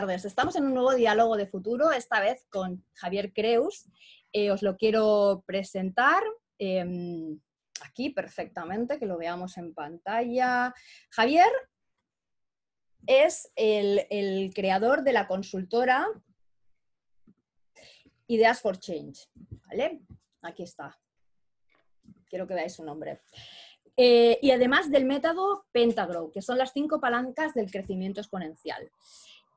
tardes. Estamos en un nuevo diálogo de futuro, esta vez con Javier Creus. Eh, os lo quiero presentar em, aquí perfectamente, que lo veamos en pantalla. Javier es el, creador de la consultora Ideas for Change. ¿Vale? Aquí está. Quiero que veáis su nombre. Eh, y además del método Pentagrow, que son las cinco palancas del crecimiento exponencial.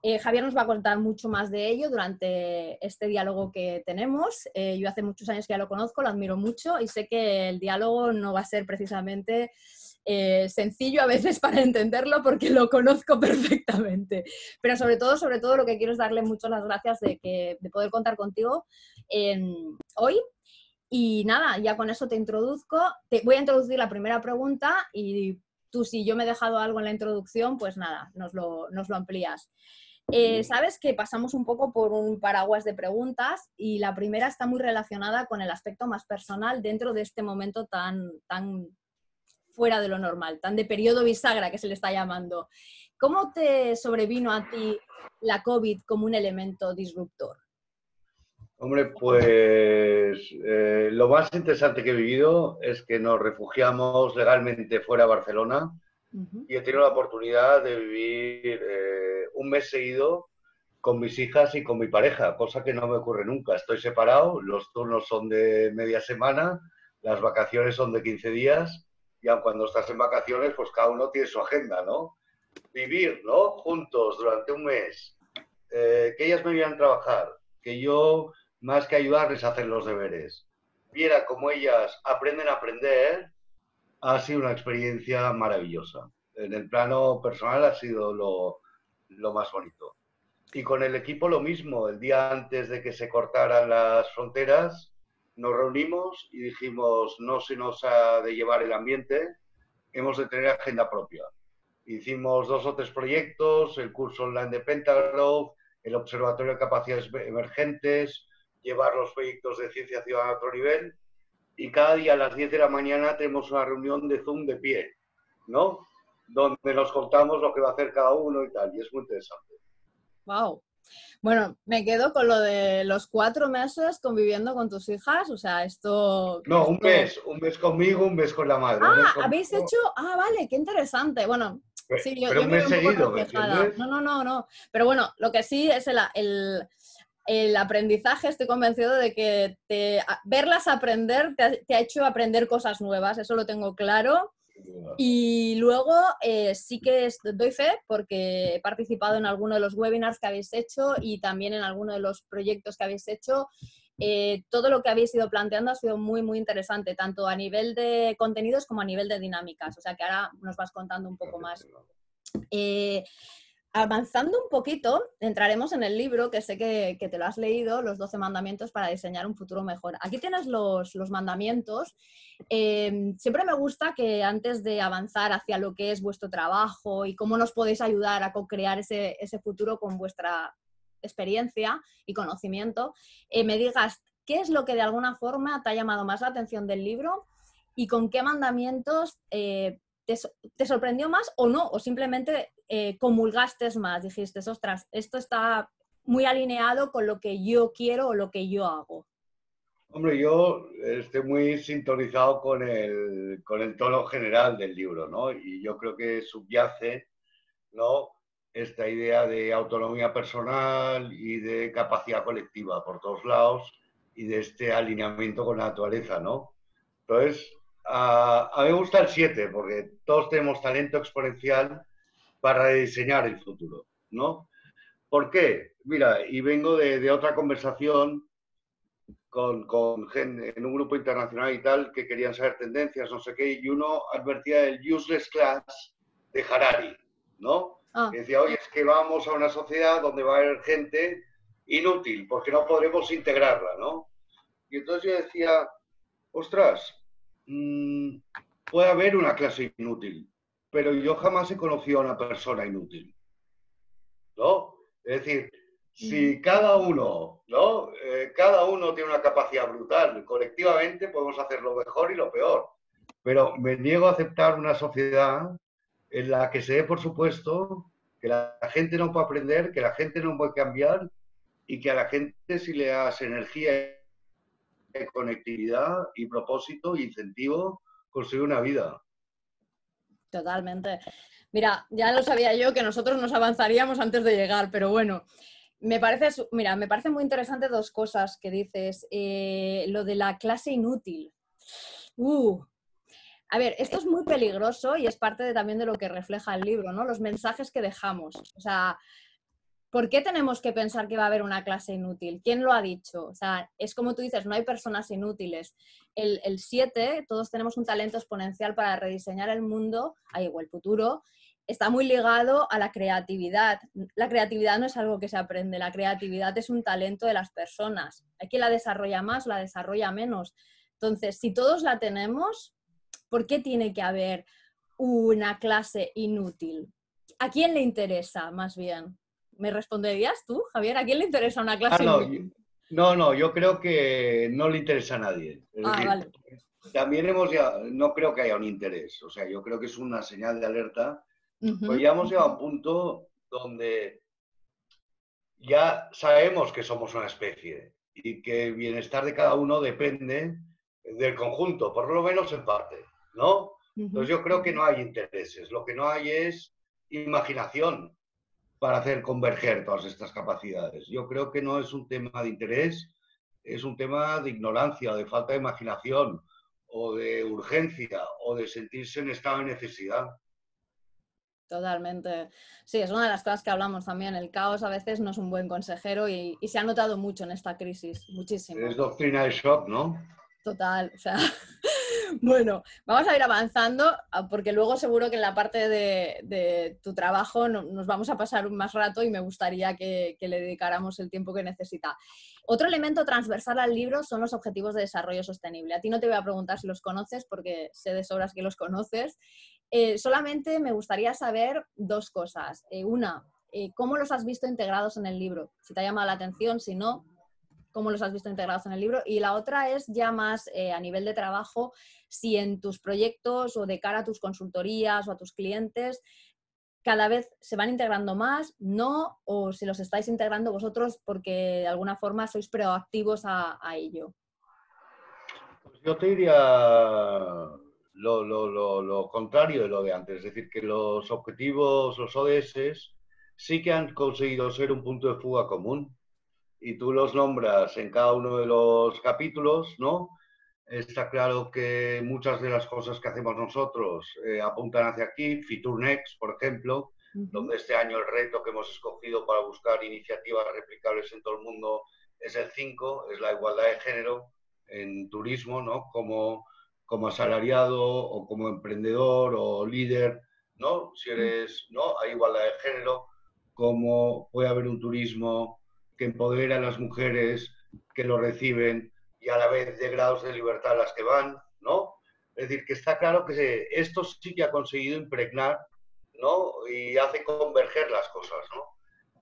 Eh, Javier nos va a contar mucho más de ello durante este diálogo que tenemos. Eh, yo hace muchos años que ya lo conozco, lo admiro mucho y sé que el diálogo no va a ser precisamente sencillo a veces para entenderlo porque lo conozco perfectamente. Pero sobre todo, sobre todo lo que quiero es darle muchas las gracias de, que, de poder contar contigo hoy y nada, ya con eso te introduzco. Te voy a introducir la primera pregunta y tú, si yo me he dejado algo en la introducción, pues nada, nos lo, amplías. Eh, sabes que pasamos un poco por un paraguas de preguntas y la primera está muy relacionada con el aspecto más personal dentro de este momento tan, tan fuera de lo normal, tan de periodo bisagra que se le está llamando. ¿Cómo te sobrevino a ti la COVID como un elemento disruptor? Hombre, pues eh, lo más interesante que he vivido es que nos refugiamos legalmente fuera de Barcelona y he tenido la oportunidad de vivir eh, un mes seguido con mis hijas y con mi pareja, cosa que no me ocurre nunca. Estoy separado, los turnos son de media semana, las vacaciones son de 15 días y aun cuando estás en vacaciones, pues cada uno tiene su agenda, ¿no? Vivir, ¿no? Juntos durante un mes, eh, que ellas me vieran trabajar, que yo más que ayudarles a hacer los deberes, viera cómo ellas aprenden a aprender, ha sido una experiencia maravillosa. En el plano personal ha sido lo, lo más bonito. Y con el equipo lo mismo. El día antes de que se cortaran las fronteras, nos reunimos y dijimos, no se nos ha de llevar el ambiente, hemos de tener agenda propia. Hicimos dos o tres proyectos, el curso online de Pentagraph, el Observatorio de Capacidades Emergentes, llevar los proyectos de ciencia ciudadana a otro nivel y cada día a las 10 de la mañana tenemos una reunión de Zoom de pie, ¿no? Donde nos contamos lo que va a hacer cada uno y tal, y es muy interesante. ¡Wow! Bueno, me quedo con lo de los cuatro meses conviviendo con tus hijas, o sea, esto... No, un mes, un mes conmigo, un mes con la madre. Ah, habéis hecho... Ah, vale, qué interesante. Bueno, sí, yo, pero un mes seguido, No, no, no, no. Pero bueno, lo que sí es el, el el aprendizaje, estoy convencido de que te, verlas aprender te ha, hecho aprender cosas nuevas, eso lo tengo claro. Y luego eh, sí que doy fe porque he participado en alguno de los webinars que habéis hecho y también en alguno de los proyectos que habéis hecho. Eh, todo lo que habéis ido planteando ha sido muy, muy interesante, tanto a nivel de contenidos como a nivel de dinámicas. O sea que ahora nos vas contando un poco más. Eh, Avanzando un poquito, entraremos en el libro que sé que, te lo has leído, Los 12 mandamientos para diseñar un futuro mejor. Aquí tienes los, mandamientos. Em, siempre me gusta que antes de avanzar hacia lo que es vuestro trabajo y cómo nos podéis ayudar a co-crear ese, futuro con vuestra experiencia y conocimiento, eh, me digas qué es lo que de alguna forma te ha llamado más la atención del libro y con qué mandamientos eh, te, sorprendió más o no, o simplemente eh, comulgaste más, dijiste, ostras, esto está muy alineado con lo que yo quiero o lo que yo hago. Hombre, yo estoy muy sintonizado con el, con el tono general del libro, ¿no? Y yo creo que subyace, ¿no? Esta idea de autonomía personal y de capacidad colectiva por todos lados y de este alineamiento con la naturaleza, ¿no? Entonces, a, mí me gusta el 7 porque todos tenemos talento exponencial para diseñar el futuro, ¿no? ¿Por qué? Mira, y vengo de, otra conversación con, con, gente en un grupo internacional y tal que querían saber tendencias, no sé qué, y uno advertía del useless class de Harari, ¿no? Ah. decía, oye, es que vamos a una sociedad donde va a haber gente inútil porque no podremos integrarla, ¿no? Y entonces yo decía, ostras, Mm, puede haber una clase inútil, pero yo jamás he conocido a una persona inútil. ¿No? Es decir, si cada uno, ¿no? Eh, cada uno tiene una capacidad brutal, colectivamente podemos hacer lo mejor y lo peor. Pero me niego a aceptar una sociedad en la que se dé por supuesto que la gente no puede aprender, que la gente no puede cambiar y que a la gente si le das energía, conectividad y propósito incentivo, consigue una vida. Totalmente. Mira, ya lo sabía yo que nosotros nos avanzaríamos antes de llegar, pero bueno, me parece, mira, me parece muy interesante dos cosas que dices. Eh, lo de la clase inútil. Uh, a ver, esto es muy peligroso y es parte también de lo que refleja el libro, ¿no? Los mensajes que dejamos. O sea, ¿por qué tenemos que pensar que va a haber una clase inútil? ¿Quién lo ha dicho? O sea, es como tú dices, no hay personas inútiles. El 7, todos tenemos un talento exponencial para rediseñar el mundo, o el futuro, está muy ligado a la creatividad. La creatividad no es algo que se aprende, la creatividad es un talento de las personas. Hay quien la desarrolla más, la desarrolla menos. Entonces, si todos la tenemos, ¿Por qué tiene que haber una clase inútil? ¿A quién le interesa, más bien? ¿Me responderías tú, Javier? ¿A quién le interesa una clase ah? No, no, yo creo que no le interesa a nadie. ah, vale. También hemos ya, no creo que haya un interés, o sea, yo creo que es una señal de alerta. Pues ya hemos llegado a un punto donde ya sabemos que somos una especie y que el bienestar de cada uno depende del conjunto, por lo menos en parte. ¿no? Entonces yo creo que no hay intereses, lo que no hay es imaginación para hacer converger todas estas capacidades. Yo creo que no es un tema de interés, es un tema de ignorancia, de falta de imaginación, o de urgencia, o de sentirse en estado de necesidad. Totalmente. Sí, es una de las cosas que hablamos también. El caos a veces no es un buen consejero y, y se ha notado mucho en esta crisis, muchísimo. Es doctrina de shock, ¿no? Total, o sea, Bueno, vamos a ir avanzando ah, porque luego seguro que en la parte de, tu trabajo nos vamos a pasar más rato y me gustaría que, le dedicáramos el tiempo que necesita. Otro elemento transversal al libro son los objetivos de desarrollo sostenible. A ti no te voy a preguntar si los conoces porque sé de sobras que los conoces. Eh, solamente me gustaría saber dos cosas. Eh, una, eh, ¿cómo los has visto integrados en el libro? Si te ha llamado la atención, si no, cómo los has visto integrados en el libro. Y la otra es ya más eh, a nivel de trabajo, si en tus proyectos o de cara a tus consultorías o a tus clientes cada vez se van integrando más, no, o si los estáis integrando vosotros porque de alguna forma sois proactivos a, ello. Pues yo te diría lo, lo, contrario de lo de antes, es decir, que los objetivos, los ODS, sí que han conseguido ser un punto de fuga común y tú los nombras en cada uno de los capítulos, ¿no? Está claro que muchas de las cosas que hacemos nosotros eh, apuntan hacia aquí, Fitur Next, por ejemplo, donde este año el reto que hemos escogido para buscar iniciativas replicables en todo el mundo es el 5, es la igualdad de género en turismo, ¿no? Como, como asalariado o como emprendedor o líder, ¿no? Si eres, ¿no? Hay igualdad de género, como puede haber un turismo que empodera a las mujeres que lo reciben y a la vez de grados de libertad a las que van, ¿no? Es decir, que está claro que esto sí que ha conseguido impregnar, ¿no? Y hace converger las cosas, ¿no?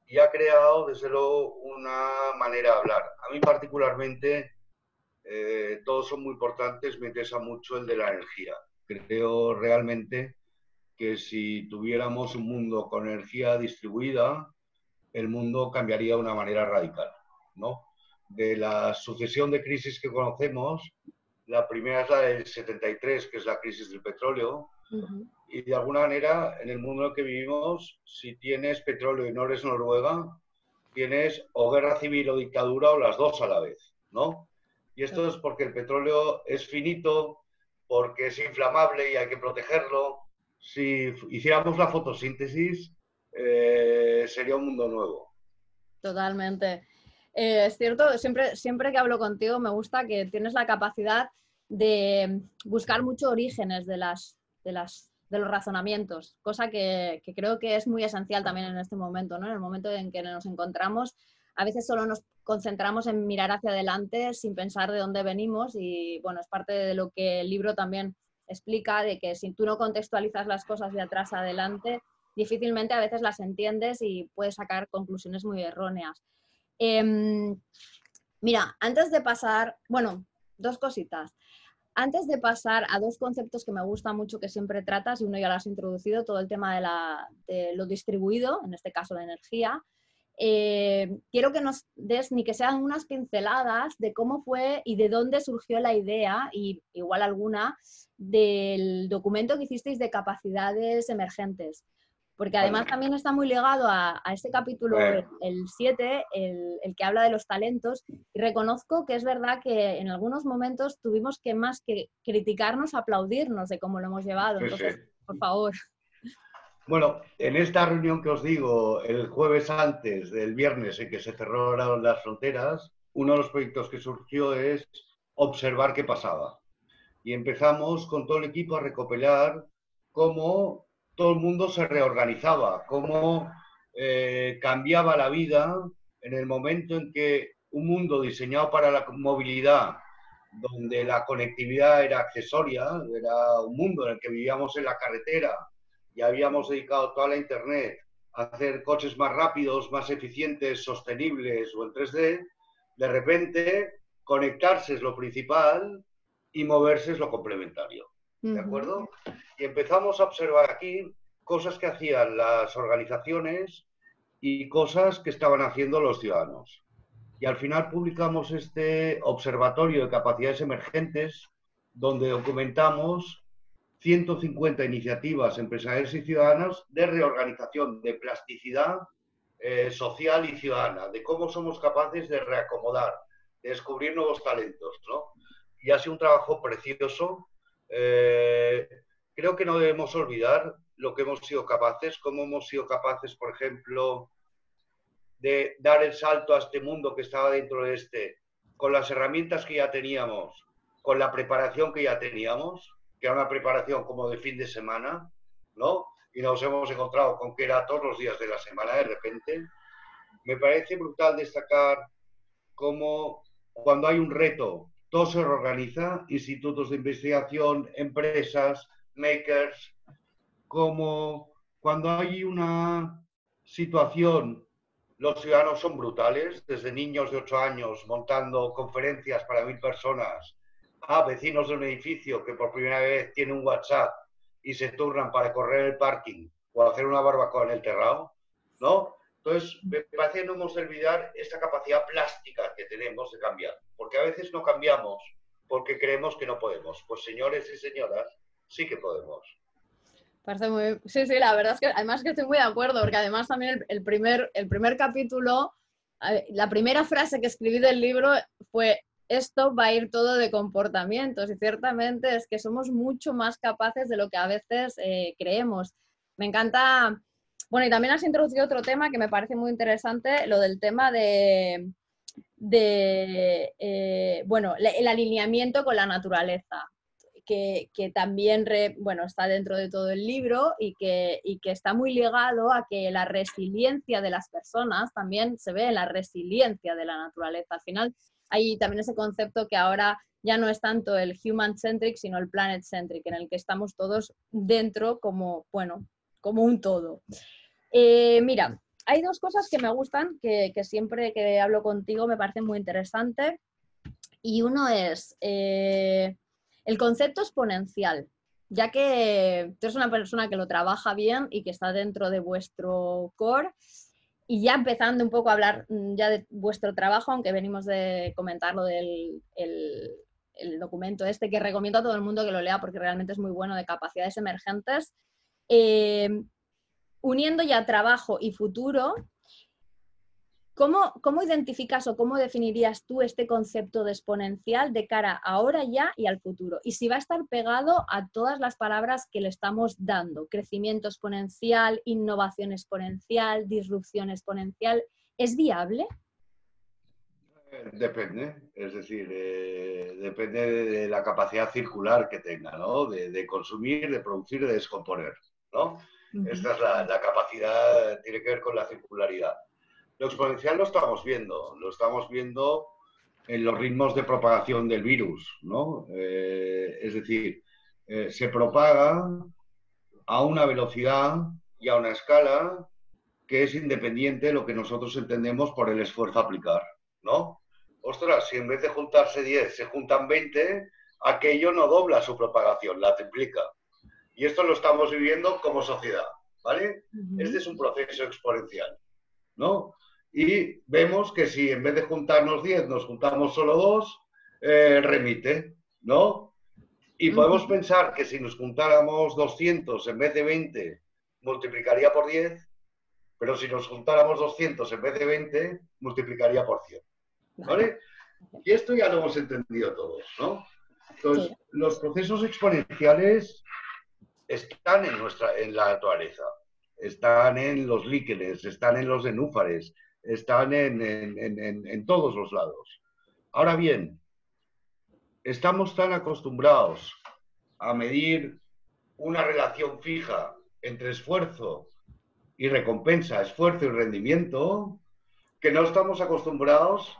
Y ha creado, desde luego, una manera de hablar. A mí particularmente, eh, todos son muy importantes, me interesa mucho el de la energía. Creo realmente que si tuviéramos un mundo con energía distribuida, el mundo cambiaría de una manera radical, ¿no? De la sucesión de crisis que conocemos, la primera es la del 73, que es la crisis del petróleo, y de alguna manera en el mundo en el que vivimos, si tienes petróleo y no eres Noruega, tienes o guerra civil o dictadura o las dos a la vez, ¿no? Y esto es porque el petróleo es finito, porque es inflamable y hay que protegerlo. Si hiciéramos la fotosíntesis, eh, sería un mundo nuevo. Totalmente. Eh, es cierto, siempre, siempre que hablo contigo me gusta que tienes la capacidad de buscar muchos orígenes de, las, de, las, de los razonamientos, cosa que, creo que es muy esencial también en este momento, ¿no? En el momento en que nos encontramos, a veces solo nos concentramos en mirar hacia adelante sin pensar de dónde venimos y bueno, es parte de lo que el libro también explica, de que si tú no contextualizas las cosas de atrás a adelante, difícilmente a veces las entiendes y puedes sacar conclusiones muy erróneas. Em, mira, antes de pasar, bueno, dos cositas. antes de pasar a dos conceptos que me gustan mucho que siempre tratas, y uno ya lo has introducido, todo el tema de, la, de lo distribuido, en este caso la energía, eh, quiero que nos des ni que sean unas pinceladas de cómo fue y de dónde surgió la idea, y igual alguna, del documento que hicisteis de capacidades emergentes. Porque además también está muy ligado a, este capítulo, el 7, el, que habla de los talentos. Y reconozco que es verdad que en algunos momentos tuvimos que más que criticarnos, aplaudirnos de cómo lo hemos llevado. Entonces, por favor. Bueno, en esta reunión que os digo, el jueves antes del viernes en que se cerraron las fronteras, uno de los proyectos que surgió es observar qué pasaba. Y empezamos con todo el equipo a recopilar cómo todo el mundo se reorganizaba, cómo eh, cambiaba la vida en el momento en que un mundo diseñado para la movilidad, donde la conectividad era accesoria, era un mundo en el que vivíamos en la carretera y habíamos dedicado toda la Internet a hacer coches más rápidos, más eficientes, sostenibles o en 3D, de repente conectarse es lo principal y moverse es lo complementario. ¿De acuerdo? Y empezamos a observar aquí cosas que hacían las organizaciones y cosas que estaban haciendo los ciudadanos. Y al final publicamos este observatorio de capacidades emergentes donde documentamos 150 iniciativas empresariales y ciudadanas de reorganización, de plasticidad eh, social y ciudadana, de cómo somos capaces de reacomodar, de descubrir nuevos talentos. ¿no? Y ha sido un trabajo precioso eh, creo que no debemos olvidar lo que hemos sido capaces, cómo hemos sido capaces, por ejemplo, de dar el salto a este mundo que estaba dentro de este, con las herramientas que ya teníamos, con la preparación que ya teníamos, que era una preparación como de fin de semana, ¿no? Y nos hemos encontrado con que era todos los días de la semana de repente. Me parece brutal destacar cómo cuando hay un reto todo se reorganiza, institutos de investigación, empresas, makers, como cuando hay una situación, los ciudadanos son brutales, desde niños de 8 años montando conferencias para mil personas, a vecinos de un edificio que por primera vez tienen un WhatsApp y se turnan para correr el parking o hacer una barbacoa en el terrado, ¿no? Entonces, me parece que no hemos de olvidar esta capacidad plástica que tenemos de cambiar, porque a veces no cambiamos porque creemos que no podemos. Pues señores y señoras, sí que podemos. Parece muy... Sí, sí, la verdad es que además que estoy muy de acuerdo, porque además también el, primer, el primer capítulo, la primera frase que escribí del libro fue esto va a ir todo de comportamientos y ciertamente es que somos mucho más capaces de lo que a veces eh, creemos. Me encanta bueno, y también has introducido otro tema que me parece muy interesante, lo del tema de, eh, bueno, el alineamiento con la naturaleza, que, también bueno, está dentro de todo el libro y que, y que está muy ligado a que la resiliencia de las personas también se ve en la resiliencia de la naturaleza. Al final hay también ese concepto que ahora ya no es tanto el human-centric, sino el planet-centric, en el que estamos todos dentro como, bueno, como un todo. Eh, mira, hay dos cosas que me gustan, que, siempre que hablo contigo me parecen muy interesantes. Y uno es eh, el concepto exponencial, ya que tú eres una persona que lo trabaja bien y que está dentro de vuestro core. Y ya empezando un poco a hablar mm, ya de vuestro trabajo, aunque venimos de comentarlo del el, documento este, que recomiendo a todo el mundo que lo lea porque realmente es muy bueno, de capacidades emergentes. Eh, uniendo ya trabajo y futuro, ¿cómo, ¿cómo, identificas o cómo definirías tú este concepto de exponencial de cara ahora ya y al futuro? Y si va a estar pegado a todas las palabras que le estamos dando, crecimiento exponencial, innovación exponencial, disrupción exponencial, ¿es viable? Depende, es decir, eh, depende de la capacidad circular que tenga, ¿no? De, de consumir, de producir, de descomponer, ¿no? Esta es la, capacidad, tiene que ver con la circularidad. Lo exponencial lo estamos viendo, lo estamos viendo en los ritmos de propagación del virus, ¿no? Eh, es decir, eh, se propaga a una velocidad y a una escala que es independiente de lo que nosotros entendemos por el esfuerzo a aplicar, ¿no? Ostras, si en vez de juntarse 10 se juntan 20, aquello no dobla su propagación, la triplica. Y esto lo estamos viviendo como sociedad, ¿vale? Este es un proceso exponencial, ¿no? Y vemos que si en vez de juntarnos 10 nos juntamos solo dos, eh, remite, ¿no? Y podemos pensar que si nos juntáramos 200 en vez de 20, multiplicaría por 10, pero si nos juntáramos 200 en vez de 20, multiplicaría por 100. ¿Vale? Y esto ya lo hemos entendido todos, ¿no? Entonces, los procesos exponenciales están en, nuestra, en la naturaleza, están en los líquenes, están en los nenúfares, están en, en todos los lados. Ahora bien, estamos tan acostumbrados a medir una relación fija entre esfuerzo y recompensa, esfuerzo y rendimiento, que no estamos acostumbrados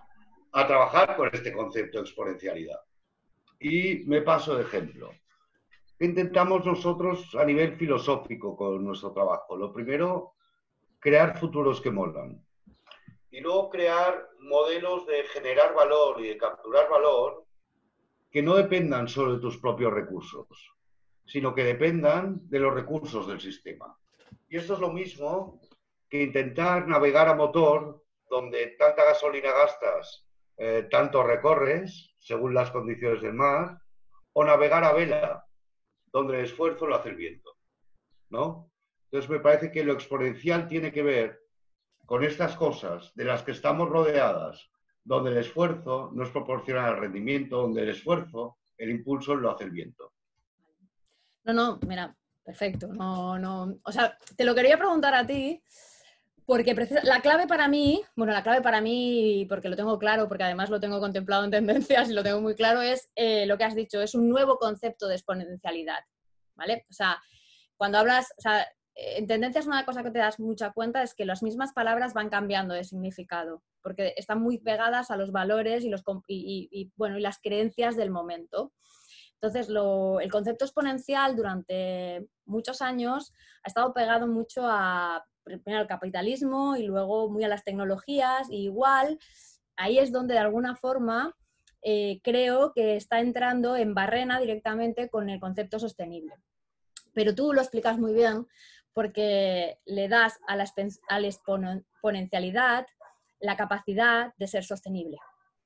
a trabajar con este concepto de exponencialidad. Y me paso de ejemplo. Intentamos nosotros a nivel filosófico con nuestro trabajo? Lo primero, crear futuros que molan. Y luego crear modelos de generar valor y de capturar valor que no dependan solo de tus propios recursos, sino que dependan de los recursos del sistema. Y esto es lo mismo que intentar navegar a motor donde tanta gasolina gastas, eh, tanto recorres, según las condiciones del mar, o navegar a vela, donde el esfuerzo lo hace el viento. ¿no? Entonces me parece que lo exponencial tiene que ver con estas cosas de las que estamos rodeadas, donde el esfuerzo no es proporcional al rendimiento, donde el esfuerzo, el impulso lo hace el viento. No, no, mira, perfecto. No, no. O sea, te lo quería preguntar a ti, porque la clave para mí, bueno, la clave para mí, porque lo tengo claro, porque además lo tengo contemplado en tendencias y lo tengo muy claro, es eh, lo que has dicho, es un nuevo concepto de exponencialidad. ¿Vale? O sea, cuando hablas, o sea, en tendencias una cosa que te das mucha cuenta es que las mismas palabras van cambiando de significado, porque están muy pegadas a los valores y, los, y, bueno, y las creencias del momento. Entonces, el concepto exponencial durante muchos años ha estado pegado mucho a, al capitalismo y luego muy a las tecnologías. Y igual, ahí es donde de alguna forma eh, creo que está entrando en barrena directamente con el concepto sostenible. Pero tú lo explicas muy bien porque le das a la, a la exponencialidad la capacidad de ser sostenible.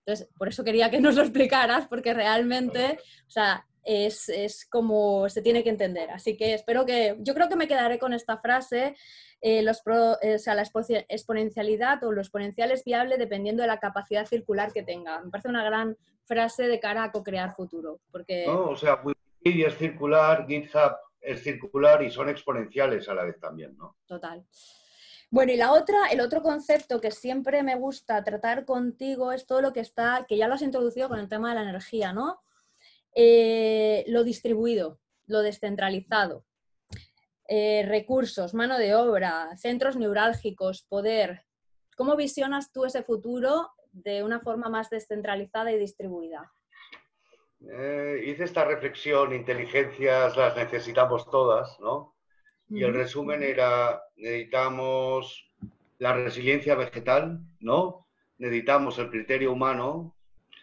Entonces, por eso quería que nos lo explicaras, porque realmente, o sea, es, es, como se tiene que entender. Así que espero que, yo creo que me quedaré con esta frase, eh, los eh, o sea, la exponencialidad o lo exponencial es viable dependiendo de la capacidad circular que tenga. Me parece una gran frase de cara a co-crear futuro. Porque... No, o sea, Wikipedia es circular, GitHub es circular y son exponenciales a la vez también, ¿no? Total. Bueno, y la otra, el otro concepto que siempre me gusta tratar contigo es todo lo que está, que ya lo has introducido con el tema de la energía, ¿no? Eh, lo distribuido, lo descentralizado, eh, recursos, mano de obra, centros neurálgicos, poder. ¿Cómo visionas tú ese futuro de una forma más descentralizada y distribuida? Eh, hice esta reflexión, inteligencias las necesitamos todas, ¿no? Y el resumen era, necesitamos la resiliencia vegetal, ¿no? Necesitamos el criterio humano,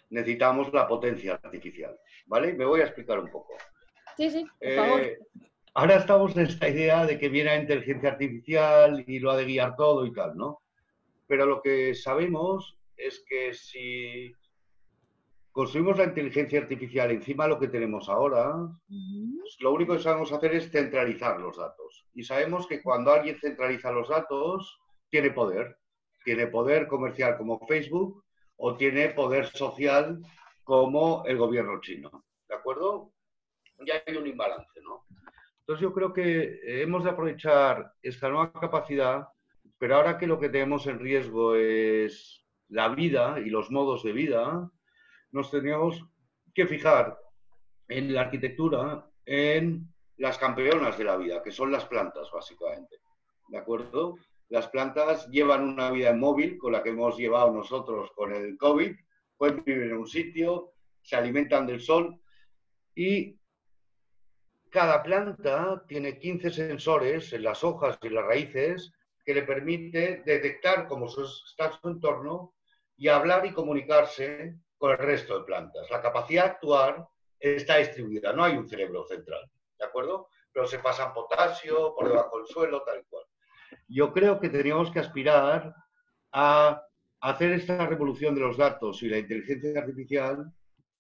necesitamos la potencia artificial, ¿vale? Me voy a explicar un poco. Sí, sí, por favor. Eh, ahora estamos en esta idea de que viene la inteligencia artificial y lo ha de guiar todo y tal, ¿no? Pero lo que sabemos es que si construimos la inteligencia artificial encima de lo que tenemos ahora, pues lo único que sabemos hacer es centralizar los datos. Y sabemos que cuando alguien centraliza los datos, tiene poder. Tiene poder comercial como Facebook o tiene poder social como el gobierno chino. ¿De acuerdo? Ya hay un imbalance, ¿no? Entonces yo creo que hemos de aprovechar esta nueva capacidad, pero ahora que lo que tenemos en riesgo es la vida y los modos de vida, nos teníamos que fijar en la arquitectura, en las campeonas de la vida, que son las plantas, básicamente. ¿De acuerdo? Las plantas llevan una vida móvil, con la que hemos llevado nosotros con el COVID, pueden vivir en un sitio, se alimentan del sol y cada planta tiene 15 sensores en las hojas y las raíces que le permite detectar cómo está su entorno y hablar y comunicarse con el resto de plantas. La capacidad de actuar está distribuida, no hay un cerebro central, ¿de acuerdo? Pero se pasa potasio por debajo del suelo, tal y cual. Yo creo que tendríamos que aspirar a hacer esta revolución de los datos y la inteligencia artificial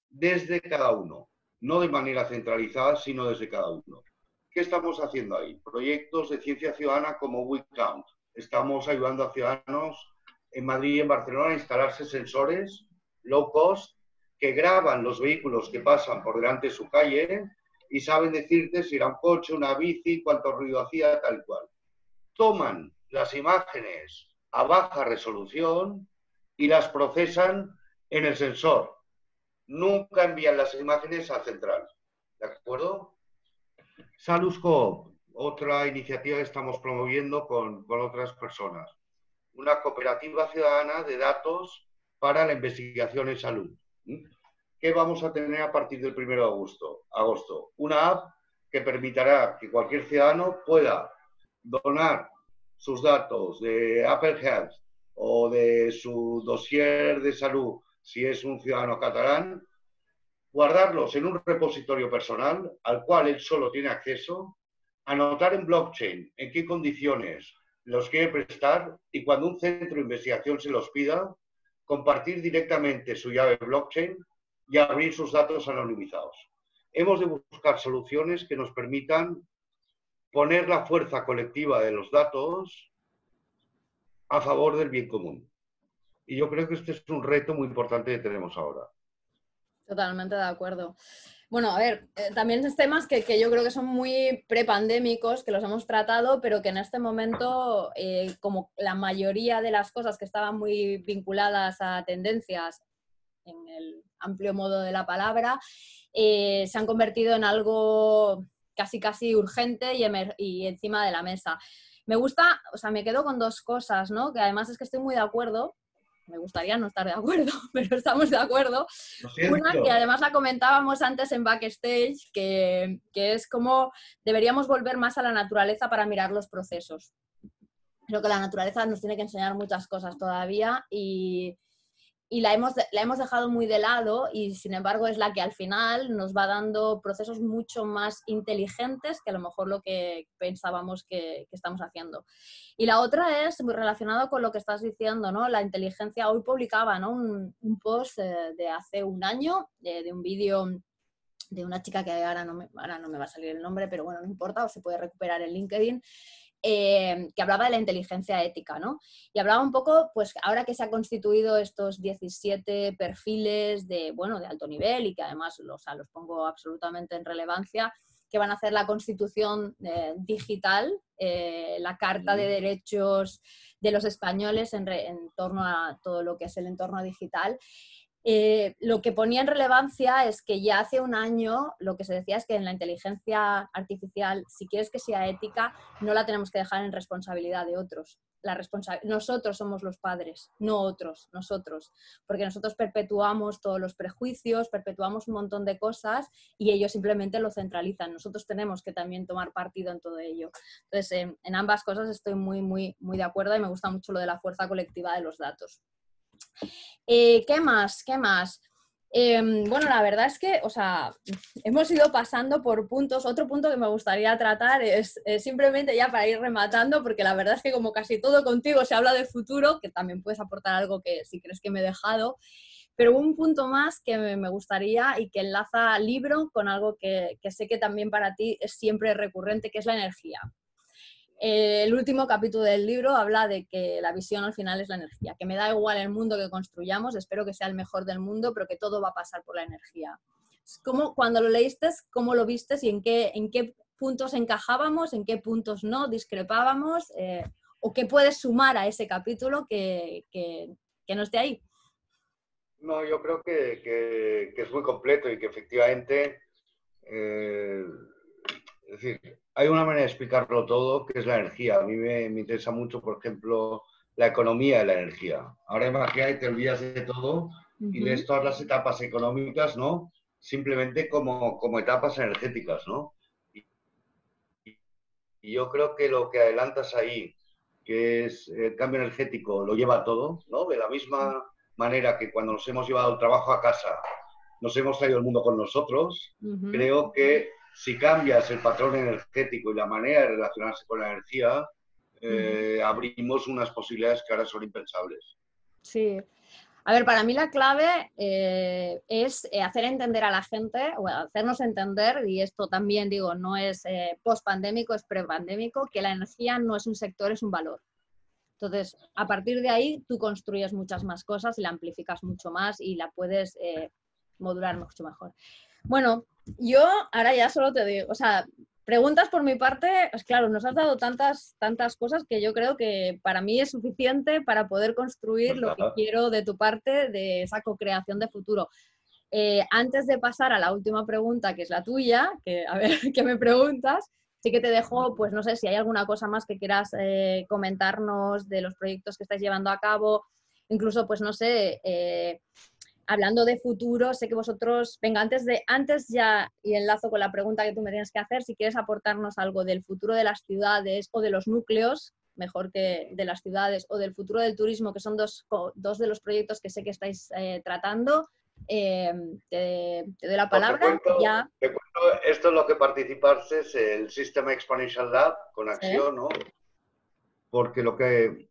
desde cada uno, no de manera centralizada, sino desde cada uno. ¿Qué estamos haciendo ahí? Proyectos de ciencia ciudadana como WeCount. Estamos ayudando a ciudadanos en Madrid y en Barcelona a instalarse sensores low cost que graban los vehículos que pasan por delante de su calle y saben decirte si era un coche, una bici, cuánto ruido hacía, tal cual. Toman las imágenes a baja resolución y las procesan en el sensor. Nunca envían las imágenes al central. ¿De acuerdo? Salusco, otra iniciativa que estamos promoviendo con, con otras personas. Una cooperativa ciudadana de datos para la investigación en salud. ¿Qué vamos a tener a partir del 1 de agosto? agosto? Una app que permitirá que cualquier ciudadano pueda donar sus datos de Apple Health o de su dossier de salud, si es un ciudadano catalán, guardarlos en un repositorio personal al cual él solo tiene acceso, anotar en blockchain en qué condiciones los quiere prestar y cuando un centro de investigación se los pida, compartir directamente su llave blockchain y abrir sus datos anonimizados. Hemos de buscar soluciones que nos permitan poner la fuerza colectiva de los datos a favor del bien común. Y yo creo que este es un reto muy importante que tenemos ahora. Totalmente de acuerdo. Bueno, a ver, eh, también temas que, yo creo que son muy prepandémicos, que los hemos tratado, pero que en este momento, eh, como la mayoría de las cosas que estaban muy vinculadas a tendencias en el amplio modo de la palabra, eh, se han convertido en algo casi casi urgente y encima de la mesa. Me gusta, o sea, me quedo con dos cosas, ¿no? Que además es que estoy muy de acuerdo me gustaría no estar de acuerdo, pero estamos de acuerdo. Una que además la comentábamos antes en backstage, que, que es como deberíamos volver más a la naturaleza para mirar los procesos. Creo que la naturaleza nos tiene que enseñar muchas cosas todavía y, y la hemos, la hemos dejado muy de lado y sin embargo es la que al final nos va dando procesos mucho más inteligentes que a lo mejor lo que pensábamos que, estamos haciendo. Y la otra es muy relacionado con lo que estás diciendo, ¿no? La inteligencia, hoy publicaba ¿no? un, post eh, de hace un año de, de un vídeo de una chica que ahora no, me, ahora no me va a salir el nombre, pero bueno, no importa, o se puede recuperar en LinkedIn, eh, que hablaba de la inteligencia ética, ¿no? Y hablaba un poco, pues ahora que se han constituido estos 17 perfiles de, bueno, de alto nivel y que además los, los pongo absolutamente en relevancia, que van a hacer la constitución eh, digital, eh, la Carta de Derechos de los Españoles en, en torno a todo lo que es el entorno digital. Eh, lo que ponía en relevancia es que ya hace un año lo que se decía es que en la inteligencia artificial, si quieres que sea ética, no la tenemos que dejar en responsabilidad de otros. La nosotros somos los padres, no otros, nosotros, porque nosotros perpetuamos todos los prejuicios, perpetuamos un montón de cosas y ellos simplemente lo centralizan. Nosotros tenemos que también tomar partido en todo ello. Entonces, en ambas cosas estoy muy, muy, muy de acuerdo y me gusta mucho lo de la fuerza colectiva de los datos. Eh, ¿Qué más? ¿Qué más? Em, bueno, la verdad es que, o sea, hemos ido pasando por puntos. Otro punto que me gustaría tratar es, simplemente ya para ir rematando, porque la verdad es que como casi todo contigo se habla de futuro, que también puedes aportar algo que si crees que me he dejado, pero un punto más que me gustaría y que enlaza libro con algo que, que sé que también para ti es siempre recurrente, que es la energía. El último capítulo del libro habla de que la visión al final es la energía, que me da igual el mundo que construyamos, espero que sea el mejor del mundo, pero que todo va a pasar por la energía. ¿Cómo, cuando lo leíste, cómo lo viste y en qué, en qué puntos encajábamos, en qué puntos no, discrepábamos, eh, o qué puedes sumar a ese capítulo que, que, no esté ahí? No, yo creo que, que, es muy completo y que efectivamente, eh, es decir, hay una manera de explicarlo todo, que es la energía. A mí me, interesa mucho, por ejemplo, la economía de la energía. Ahora imagina y te olvidas de todo y lees todas las etapas económicas, ¿no? Simplemente como, como etapas energéticas, ¿no? Y, y, yo creo que lo que adelantas ahí, que es el cambio energético, lo lleva todo, ¿no? De la misma manera que cuando nos hemos llevado el trabajo a casa, nos hemos traído el mundo con nosotros. Creo que si cambias el patrón energético y la manera de relacionarse con la energía, eh, abrimos unas posibilidades que ahora son impensables. Sí. A ver, para mí la clave eh, es eh, hacer entender a la gente, o hacernos entender, y esto también digo, no es post-pandémico, es pre-pandémico, que la energía no es un sector, es un valor. Entonces, a partir de ahí, tú construyes muchas más cosas y la amplificas mucho más y la puedes modular mucho mejor. Bueno, yo ahora ya solo te digo, o sea, preguntas por mi parte, pues claro, nos has dado tantas, tantas cosas que yo creo que para mí es suficiente para poder construir lo que quiero de tu parte de esa co-creación de futuro. Eh, antes de pasar a la última pregunta, que es la tuya, que a ver qué me preguntas, sí que te dejo, pues no sé si hay alguna cosa más que quieras eh, comentarnos de los proyectos que estáis llevando a cabo, incluso, pues no sé, eh, hablando de futuro, sé que vosotros, venga, antes de, antes ya, y enlazo con la pregunta que tú me tienes que hacer, si quieres aportarnos algo del futuro de las ciudades o de los núcleos, mejor que de las ciudades, o del futuro del turismo, que son dos, dos de los proyectos que sé que estáis eh, tratando, eh, te, doy la palabra. ya... esto es lo que participarse es el System Exponential Lab con acción, ¿no? Porque lo que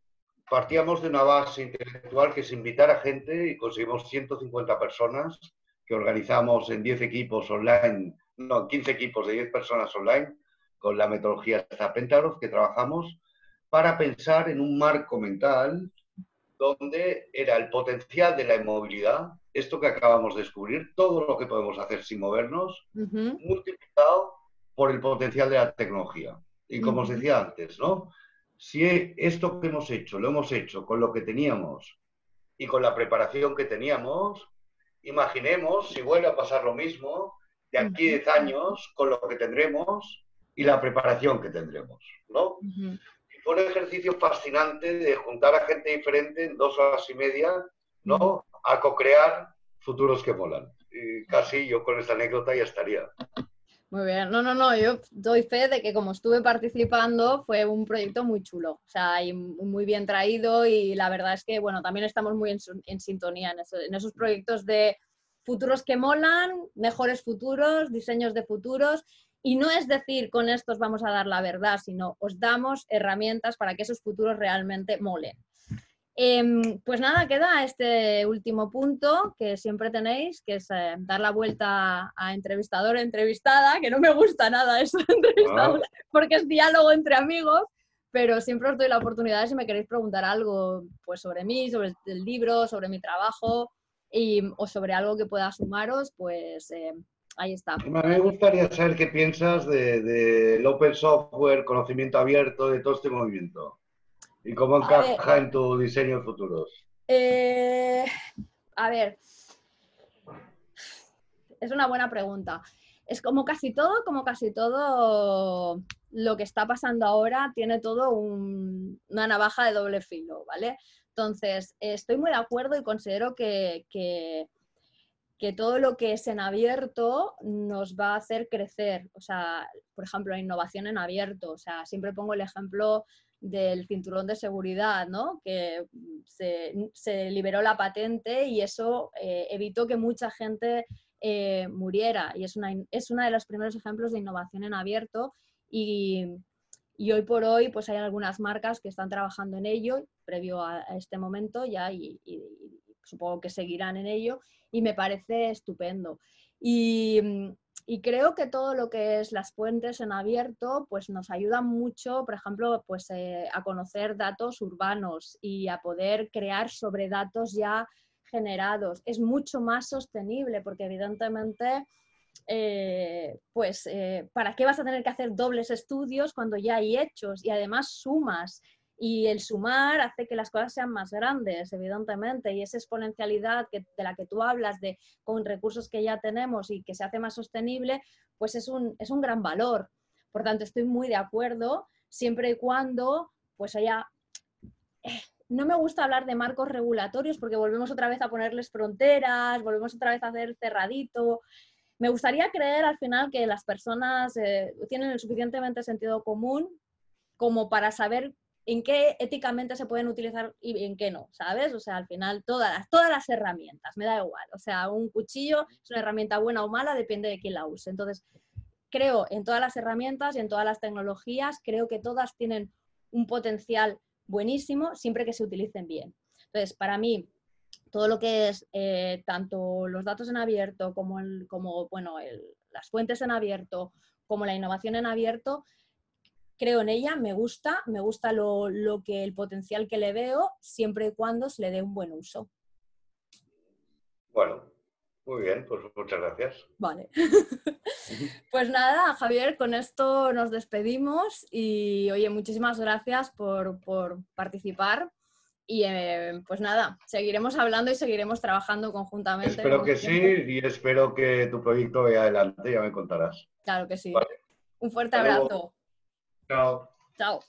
partíamos de una base intelectual que es invitar a gente y conseguimos 150 personas que organizamos en 10 equipos online, no, 15 equipos de 10 personas online con la metodología Zapentaros que trabajamos para pensar en un marco mental donde era el potencial de la inmovilidad, esto que acabamos de descubrir, todo lo que podemos hacer sin movernos, multiplicado por el potencial de la tecnología. Y como os decía antes, ¿no? Si esto que hemos hecho lo hemos hecho con lo que teníamos y con la preparación que teníamos, imaginemos si vuelve a pasar lo mismo de aquí a 10 años con lo que tendremos y la preparación que tendremos, ¿no? fue un ejercicio fascinante de juntar a gente diferente en dos horas y media, ¿no? A co-crear futuros que molan. Y casi yo con esta anécdota ya estaría. Muy bien, no, no, no, yo doy fe de que como estuve participando fue un proyecto muy chulo, o sea, muy bien traído y la verdad es que, bueno, también estamos muy en, sintonía en, esos proyectos de futuros que molan, mejores futuros, diseños de futuros y no es decir con estos vamos a dar la verdad, sino os damos herramientas para que esos futuros realmente molen. Em, pues nada, queda este último punto que siempre tenéis, que es eh, dar la vuelta a entrevistador entrevistada, que no me gusta nada eso entrevistador, porque es diálogo entre amigos, pero siempre os doy la oportunidad si me queréis preguntar algo pues sobre mí, sobre el libro, sobre mi trabajo y, o sobre algo que pueda sumaros, pues eh, ahí está. Me gustaría saber qué piensas del de, open software, conocimiento abierto, de todo este movimiento. ¿Y cómo encaja en tu diseño de futuros? Eh, a ver, es una buena pregunta. Es como casi todo, como casi todo lo que está pasando ahora tiene todo una navaja de doble filo, ¿vale? Entonces, estoy muy de acuerdo y considero que, que, que, todo lo que es en abierto nos va a hacer crecer. O sea, por ejemplo, la innovación en abierto. O sea, siempre pongo el ejemplo del cinturón de seguridad, ¿no? que se, liberó la patente y eso eh, evitó que mucha gente eh, muriera. Y es, una, es uno de los primeros ejemplos de innovación en abierto y, hoy por hoy pues hay algunas marcas que están trabajando en ello previo a, este momento ya y, y, supongo que seguirán en ello y me parece estupendo. Y, y creo que todo lo que es las fuentes en abierto, pues nos ayuda mucho, por ejemplo, pues eh, a conocer datos urbanos y a poder crear sobre datos ya generados. Es mucho más sostenible porque evidentemente, eh, pues, eh, ¿para qué vas a tener que hacer dobles estudios cuando ya hay hechos y además sumas? Y el sumar hace que las cosas sean más grandes, evidentemente, y esa exponencialidad que, de la que tú hablas, de con recursos que ya tenemos y que se hace más sostenible, pues es un, es un gran valor. Por tanto, estoy muy de acuerdo, siempre y cuando pues haya... Eh, no me gusta hablar de marcos regulatorios porque volvemos otra vez a ponerles fronteras, volvemos otra vez a hacer cerradito. Me gustaría creer al final que las personas eh, tienen el suficientemente sentido común como para saber en qué éticamente se pueden utilizar y en qué no, ¿sabes? O sea, al final todas las, todas las herramientas, me da igual. O sea, un cuchillo es una herramienta buena o mala, depende de quién la use. Entonces, creo en todas las herramientas y en todas las tecnologías, creo que todas tienen un potencial buenísimo siempre que se utilicen bien. Entonces, para mí, todo lo que es eh, tanto los datos en abierto como, como bueno, las fuentes en abierto, como la innovación en abierto, creo en ella, me gusta, me gusta lo, que el potencial que le veo, siempre y cuando se le dé un buen uso. Bueno, muy bien, pues muchas gracias. Vale. pues nada, Javier, con esto nos despedimos y oye, muchísimas gracias por, participar. Y eh, pues nada, seguiremos hablando y seguiremos trabajando conjuntamente. Espero que sí y espero que tu proyecto vaya adelante, ya me contarás. Claro que sí. Un fuerte abrazo. Ciao. Ciao.